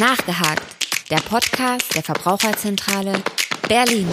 Nachgehakt, der Podcast der Verbraucherzentrale Berlin.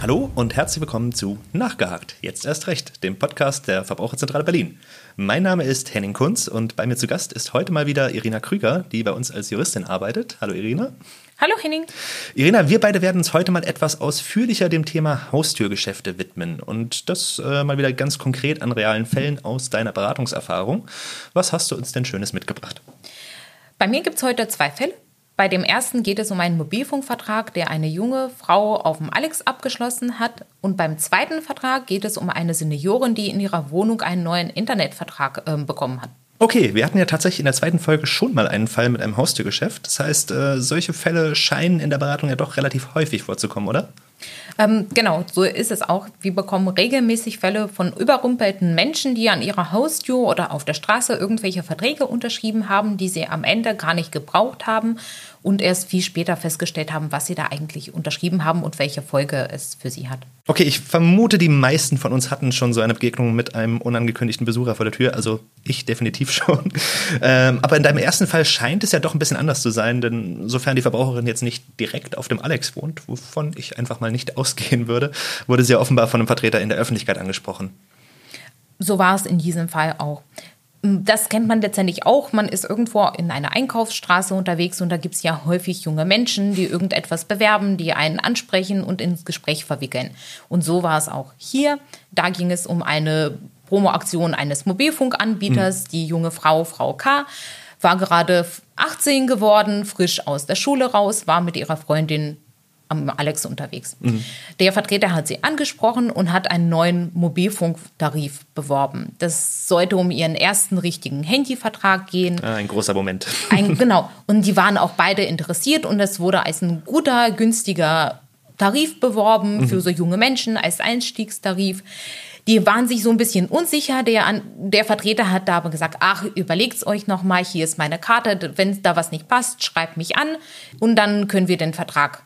Hallo und herzlich willkommen zu Nachgehakt, jetzt erst recht, dem Podcast der Verbraucherzentrale Berlin. Mein Name ist Henning Kunz und bei mir zu Gast ist heute mal wieder Irina Krüger, die bei uns als Juristin arbeitet. Hallo Irina. Hallo Henning. Irina, wir beide werden uns heute mal etwas ausführlicher dem Thema Haustürgeschäfte widmen und das äh, mal wieder ganz konkret an realen Fällen aus deiner Beratungserfahrung. Was hast du uns denn Schönes mitgebracht? Bei mir gibt es heute zwei Fälle. Bei dem ersten geht es um einen Mobilfunkvertrag, der eine junge Frau auf dem Alex abgeschlossen hat. Und beim zweiten Vertrag geht es um eine Seniorin, die in ihrer Wohnung einen neuen Internetvertrag äh, bekommen hat. Okay, wir hatten ja tatsächlich in der zweiten Folge schon mal einen Fall mit einem Haustürgeschäft. Das heißt, äh, solche Fälle scheinen in der Beratung ja doch relativ häufig vorzukommen, oder? Ähm, genau, so ist es auch. Wir bekommen regelmäßig Fälle von überrumpelten Menschen, die an ihrer Haustür oder auf der Straße irgendwelche Verträge unterschrieben haben, die sie am Ende gar nicht gebraucht haben und erst viel später festgestellt haben, was sie da eigentlich unterschrieben haben und welche Folge es für sie hat. Okay, ich vermute, die meisten von uns hatten schon so eine Begegnung mit einem unangekündigten Besucher vor der Tür. Also ich definitiv schon. Ähm, aber in deinem ersten Fall scheint es ja doch ein bisschen anders zu sein, denn sofern die Verbraucherin jetzt nicht direkt auf dem Alex wohnt, wovon ich einfach mal nicht ausgehen würde, wurde sie ja offenbar von einem Vertreter in der Öffentlichkeit angesprochen. So war es in diesem Fall auch. Das kennt man letztendlich auch. Man ist irgendwo in einer Einkaufsstraße unterwegs und da gibt es ja häufig junge Menschen, die irgendetwas bewerben, die einen ansprechen und ins Gespräch verwickeln. Und so war es auch hier. Da ging es um eine Promoaktion eines Mobilfunkanbieters. Mhm. Die junge Frau, Frau K., war gerade 18 geworden, frisch aus der Schule raus, war mit ihrer Freundin am Alex unterwegs. Mhm. Der Vertreter hat sie angesprochen und hat einen neuen Mobilfunktarif beworben. Das sollte um ihren ersten richtigen Handyvertrag gehen. Ah, ein großer Moment. Ein, genau. Und die waren auch beide interessiert und es wurde als ein guter, günstiger Tarif beworben mhm. für so junge Menschen als Einstiegstarif. Die waren sich so ein bisschen unsicher. Der, der Vertreter hat da aber gesagt, ach, überlegt's euch nochmal, hier ist meine Karte, wenn da was nicht passt, schreibt mich an und dann können wir den Vertrag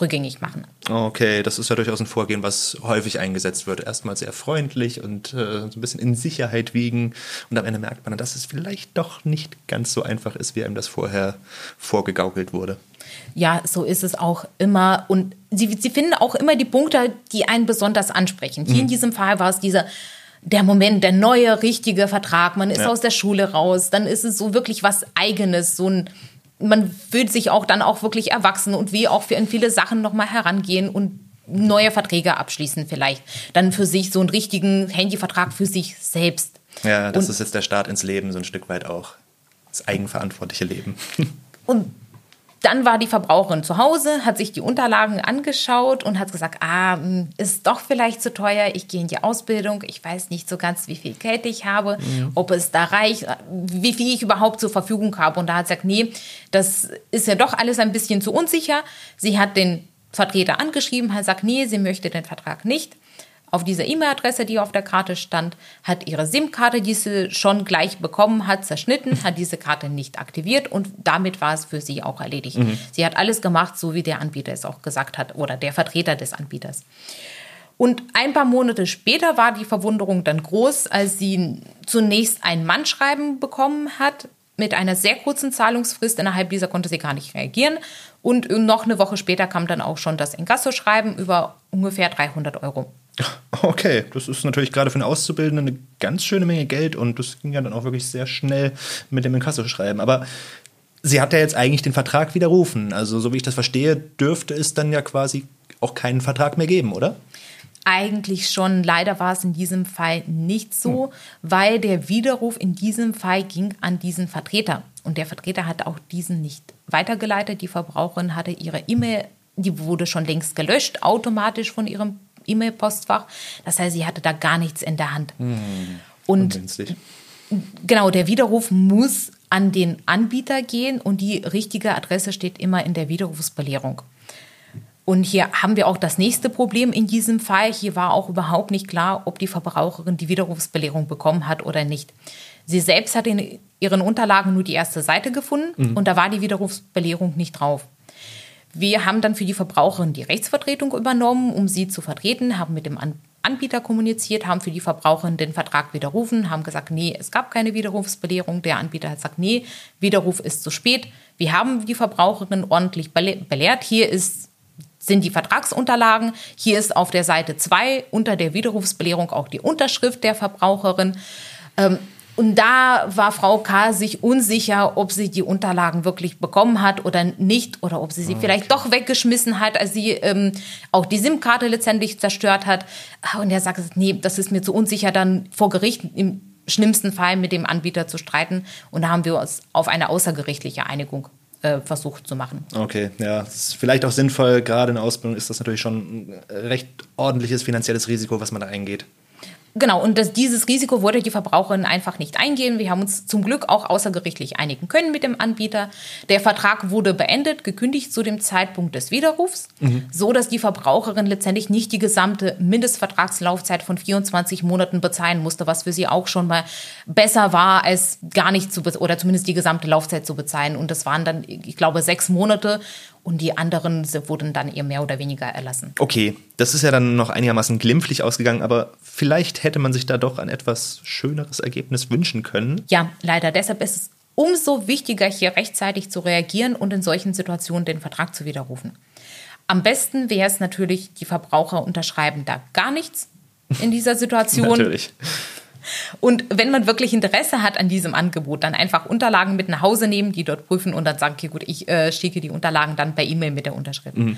rückgängig machen. Okay, das ist ja durchaus ein Vorgehen, was häufig eingesetzt wird. Erstmal sehr freundlich und äh, so ein bisschen in Sicherheit wiegen. Und am Ende merkt man, dass es vielleicht doch nicht ganz so einfach ist, wie einem das vorher vorgegaukelt wurde. Ja, so ist es auch immer. Und sie, sie finden auch immer die Punkte, die einen besonders ansprechen. Hier mhm. in diesem Fall war es dieser der Moment, der neue, richtige Vertrag. Man ist ja. aus der Schule raus. Dann ist es so wirklich was Eigenes, so ein man fühlt sich auch dann auch wirklich erwachsen und wie auch für in viele Sachen nochmal herangehen und neue Verträge abschließen vielleicht. Dann für sich so einen richtigen Handyvertrag für sich selbst. Ja, das und, ist jetzt der Start ins Leben, so ein Stück weit auch. Das eigenverantwortliche Leben. Und dann war die Verbraucherin zu Hause, hat sich die Unterlagen angeschaut und hat gesagt, ah, hm, ist doch vielleicht zu teuer, ich gehe in die Ausbildung, ich weiß nicht so ganz, wie viel Geld ich habe, mhm. ob es da reicht, wie viel ich überhaupt zur Verfügung habe. Und da hat sie gesagt, nee, das ist ja doch alles ein bisschen zu unsicher. Sie hat den Vertreter angeschrieben, hat gesagt, nee, sie möchte den Vertrag nicht auf dieser E-Mail-Adresse, die auf der Karte stand, hat ihre SIM-Karte, die sie schon gleich bekommen hat, zerschnitten, hat diese Karte nicht aktiviert und damit war es für sie auch erledigt. Mhm. Sie hat alles gemacht, so wie der Anbieter es auch gesagt hat oder der Vertreter des Anbieters. Und ein paar Monate später war die Verwunderung dann groß, als sie zunächst ein Mannschreiben bekommen hat mit einer sehr kurzen Zahlungsfrist. Innerhalb dieser konnte sie gar nicht reagieren. Und noch eine Woche später kam dann auch schon das Inkasso-Schreiben über ungefähr 300 Euro. Okay, das ist natürlich gerade für einen Auszubildenden eine ganz schöne Menge Geld und das ging ja dann auch wirklich sehr schnell mit dem Inkasso-Schreiben. Aber sie hat ja jetzt eigentlich den Vertrag widerrufen. Also, so wie ich das verstehe, dürfte es dann ja quasi auch keinen Vertrag mehr geben, oder? Eigentlich schon. Leider war es in diesem Fall nicht so, hm. weil der Widerruf in diesem Fall ging an diesen Vertreter. Und der Vertreter hatte auch diesen nicht weitergeleitet. Die Verbraucherin hatte ihre E-Mail, die wurde schon längst gelöscht, automatisch von ihrem E-Mail-Postfach. Das heißt, sie hatte da gar nichts in der Hand. Hm, und genau, der Widerruf muss an den Anbieter gehen und die richtige Adresse steht immer in der Widerrufsbelehrung. Und hier haben wir auch das nächste Problem in diesem Fall. Hier war auch überhaupt nicht klar, ob die Verbraucherin die Widerrufsbelehrung bekommen hat oder nicht. Sie selbst hat in ihren Unterlagen nur die erste Seite gefunden mhm. und da war die Widerrufsbelehrung nicht drauf. Wir haben dann für die Verbraucherin die Rechtsvertretung übernommen, um sie zu vertreten, haben mit dem Anbieter kommuniziert, haben für die Verbraucherin den Vertrag widerrufen, haben gesagt, nee, es gab keine Widerrufsbelehrung. Der Anbieter hat gesagt, nee, Widerruf ist zu spät. Wir haben die Verbraucherin ordentlich belehrt. Hier ist, sind die Vertragsunterlagen. Hier ist auf der Seite 2 unter der Widerrufsbelehrung auch die Unterschrift der Verbraucherin. Ähm, und da war Frau K. sich unsicher, ob sie die Unterlagen wirklich bekommen hat oder nicht oder ob sie sie okay. vielleicht doch weggeschmissen hat, als sie ähm, auch die SIM-Karte letztendlich zerstört hat. Und er sagt, nee, das ist mir zu unsicher, dann vor Gericht im schlimmsten Fall mit dem Anbieter zu streiten. Und da haben wir uns auf eine außergerichtliche Einigung äh, versucht zu machen. Okay, ja, das ist vielleicht auch sinnvoll. Gerade in der Ausbildung ist das natürlich schon ein recht ordentliches finanzielles Risiko, was man da eingeht. Genau, und das, dieses Risiko wollte die Verbraucherin einfach nicht eingehen. Wir haben uns zum Glück auch außergerichtlich einigen können mit dem Anbieter. Der Vertrag wurde beendet, gekündigt zu dem Zeitpunkt des Widerrufs, mhm. so dass die Verbraucherin letztendlich nicht die gesamte Mindestvertragslaufzeit von 24 Monaten bezahlen musste, was für sie auch schon mal besser war, als gar nicht zu oder zumindest die gesamte Laufzeit zu bezahlen. Und das waren dann, ich glaube, sechs Monate und die anderen wurden dann eher mehr oder weniger erlassen. Okay, das ist ja dann noch einigermaßen glimpflich ausgegangen, aber vielleicht hätte man sich da doch ein etwas schöneres Ergebnis wünschen können. Ja, leider. Deshalb ist es umso wichtiger, hier rechtzeitig zu reagieren und in solchen Situationen den Vertrag zu widerrufen. Am besten wäre es natürlich, die Verbraucher unterschreiben da gar nichts in dieser Situation. natürlich. Und wenn man wirklich Interesse hat an diesem Angebot, dann einfach Unterlagen mit nach Hause nehmen, die dort prüfen und dann sagen, okay, gut, ich äh, schicke die Unterlagen dann per E-Mail mit der Unterschrift. Mhm.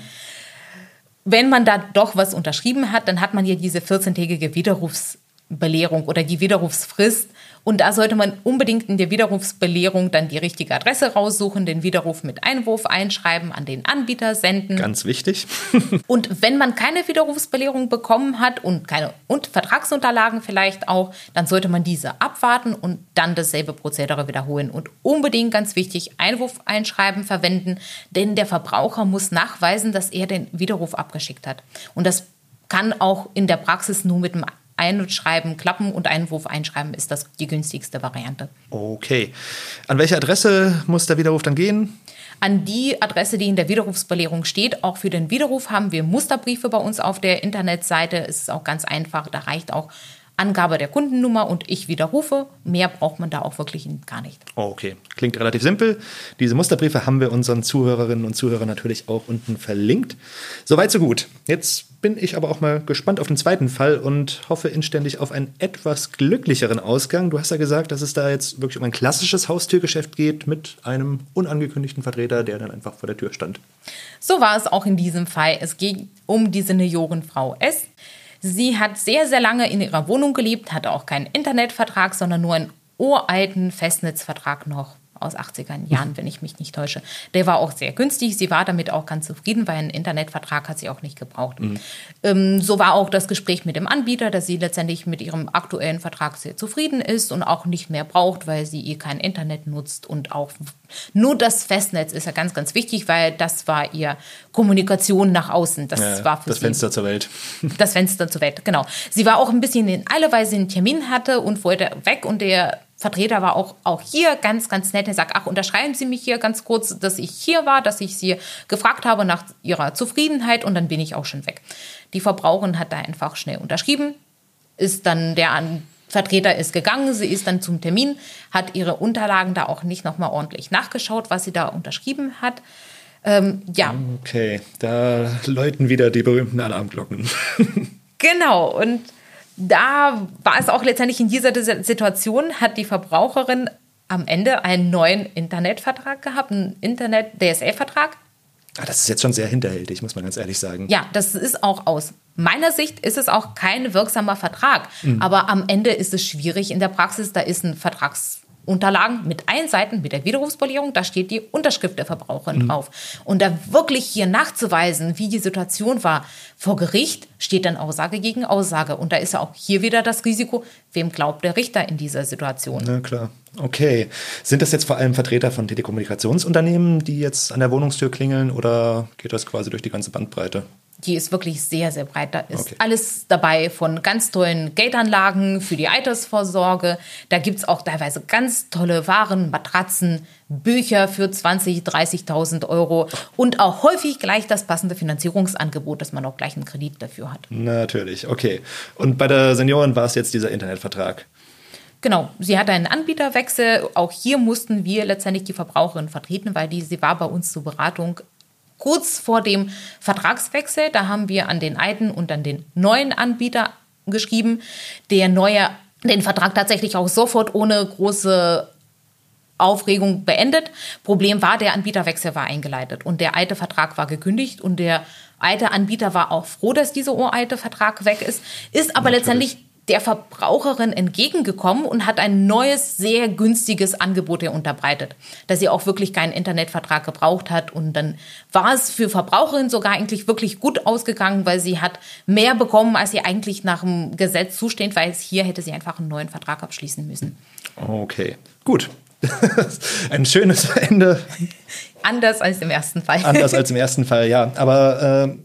Wenn man da doch was unterschrieben hat, dann hat man ja diese 14-tägige Widerrufsbelehrung oder die Widerrufsfrist und da sollte man unbedingt in der Widerrufsbelehrung dann die richtige Adresse raussuchen, den Widerruf mit Einwurf einschreiben, an den Anbieter senden. Ganz wichtig. und wenn man keine Widerrufsbelehrung bekommen hat und keine und Vertragsunterlagen vielleicht auch, dann sollte man diese abwarten und dann dasselbe Prozedere wiederholen. Und unbedingt ganz wichtig, Einwurf einschreiben verwenden, denn der Verbraucher muss nachweisen, dass er den Widerruf abgeschickt hat. Und das kann auch in der Praxis nur mit dem Einschreiben, Klappen und Einwurf einschreiben ist das die günstigste Variante. Okay. An welche Adresse muss der Widerruf dann gehen? An die Adresse, die in der Widerrufsbelehrung steht. Auch für den Widerruf haben wir Musterbriefe bei uns auf der Internetseite. Es ist auch ganz einfach. Da reicht auch Angabe der Kundennummer und ich widerrufe. Mehr braucht man da auch wirklich gar nicht. Okay, klingt relativ simpel. Diese Musterbriefe haben wir unseren Zuhörerinnen und Zuhörern natürlich auch unten verlinkt. Soweit, so gut. Jetzt bin ich aber auch mal gespannt auf den zweiten Fall und hoffe inständig auf einen etwas glücklicheren Ausgang. Du hast ja gesagt, dass es da jetzt wirklich um ein klassisches Haustürgeschäft geht mit einem unangekündigten Vertreter, der dann einfach vor der Tür stand. So war es auch in diesem Fall. Es ging um die Seniorenfrau S Sie hat sehr, sehr lange in ihrer Wohnung gelebt, hatte auch keinen Internetvertrag, sondern nur einen uralten Festnetzvertrag noch aus 80er Jahren, wenn ich mich nicht täusche. Der war auch sehr günstig. Sie war damit auch ganz zufrieden, weil einen Internetvertrag hat sie auch nicht gebraucht. Mhm. Ähm, so war auch das Gespräch mit dem Anbieter, dass sie letztendlich mit ihrem aktuellen Vertrag sehr zufrieden ist und auch nicht mehr braucht, weil sie ihr kein Internet nutzt und auch nur das Festnetz ist ja ganz, ganz wichtig, weil das war ihr Kommunikation nach außen. Das ja, war für das sie Fenster zur Welt. Das Fenster zur Welt, genau. Sie war auch ein bisschen in Eile, weil sie einen Termin hatte und wollte weg und der Vertreter war auch, auch hier ganz, ganz nett. Er sagt, ach, unterschreiben Sie mich hier ganz kurz, dass ich hier war, dass ich Sie gefragt habe nach Ihrer Zufriedenheit und dann bin ich auch schon weg. Die Verbraucherin hat da einfach schnell unterschrieben, ist dann der Vertreter ist gegangen, sie ist dann zum Termin, hat ihre Unterlagen da auch nicht nochmal ordentlich nachgeschaut, was sie da unterschrieben hat. Ähm, ja. Okay, da läuten wieder die berühmten Alarmglocken. genau, und da war es auch letztendlich in dieser Situation, hat die Verbraucherin am Ende einen neuen Internetvertrag gehabt, einen Internet-DSL-Vertrag. Ah, das ist jetzt schon sehr hinterhältig, muss man ganz ehrlich sagen. Ja, das ist auch aus meiner Sicht ist es auch kein wirksamer Vertrag. Mhm. Aber am Ende ist es schwierig in der Praxis. Da ist ein Vertrags Unterlagen mit allen Seiten, mit der Widerrufsbelehrung, da steht die Unterschrift der Verbraucherin mhm. drauf. Und da wirklich hier nachzuweisen, wie die Situation war, vor Gericht steht dann Aussage gegen Aussage. Und da ist ja auch hier wieder das Risiko, wem glaubt der Richter in dieser Situation? Na klar. Okay. Sind das jetzt vor allem Vertreter von Telekommunikationsunternehmen, die jetzt an der Wohnungstür klingeln oder geht das quasi durch die ganze Bandbreite? Die ist wirklich sehr, sehr breit. Da ist Okay. alles dabei von ganz tollen Geldanlagen für die Altersvorsorge. Da gibt's auch teilweise ganz tolle Waren, Matratzen, Bücher für 20.000, 30.000 Euro und auch häufig gleich das passende Finanzierungsangebot, dass man auch gleich einen Kredit dafür hat. Natürlich, okay. Und bei der Senioren war es jetzt dieser Internetvertrag. Genau, sie hatte einen Anbieterwechsel. Auch hier mussten wir letztendlich die Verbraucherin vertreten, weil die, sie war bei uns zur Beratung kurz vor dem Vertragswechsel. Da haben wir an den alten und an den neuen Anbieter geschrieben. Der neue den Vertrag tatsächlich auch sofort ohne große Aufregung beendet. Problem war, der Anbieterwechsel war eingeleitet und der alte Vertrag war gekündigt und der alte Anbieter war auch froh, dass dieser uralte Vertrag weg ist, ist aber Natürlich. letztendlich der Verbraucherin entgegengekommen und hat ein neues, sehr günstiges Angebot ihr unterbreitet, dass sie auch wirklich keinen Internetvertrag gebraucht hat. Und dann war es für Verbraucherin sogar eigentlich wirklich gut ausgegangen, weil sie hat mehr bekommen, als sie eigentlich nach dem Gesetz zusteht, weil es hier hätte sie einfach einen neuen Vertrag abschließen müssen. Okay, gut. Ein schönes Ende, Anders als im ersten Fall. anders als im ersten Fall, ja. Aber äh,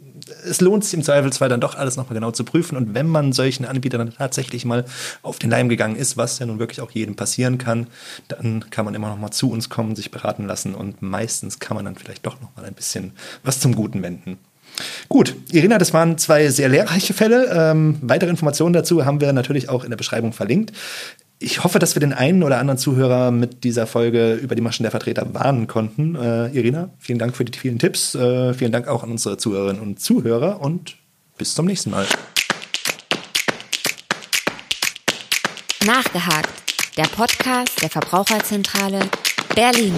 es lohnt sich im Zweifelsfall dann doch alles nochmal genau zu prüfen. Und wenn man solchen Anbietern dann tatsächlich mal auf den Leim gegangen ist, was ja nun wirklich auch jedem passieren kann, dann kann man immer noch mal zu uns kommen, sich beraten lassen und meistens kann man dann vielleicht doch noch mal ein bisschen was zum Guten wenden. Gut, Irina, das waren zwei sehr lehrreiche Fälle. Ähm, weitere Informationen dazu haben wir natürlich auch in der Beschreibung verlinkt. Ich hoffe, dass wir den einen oder anderen Zuhörer mit dieser Folge über die Maschen der Vertreter warnen konnten. Äh, Irina, vielen Dank für die vielen Tipps. Äh, vielen Dank auch an unsere Zuhörerinnen und Zuhörer und bis zum nächsten Mal. Nachgehakt. Der Podcast der Verbraucherzentrale Berlin.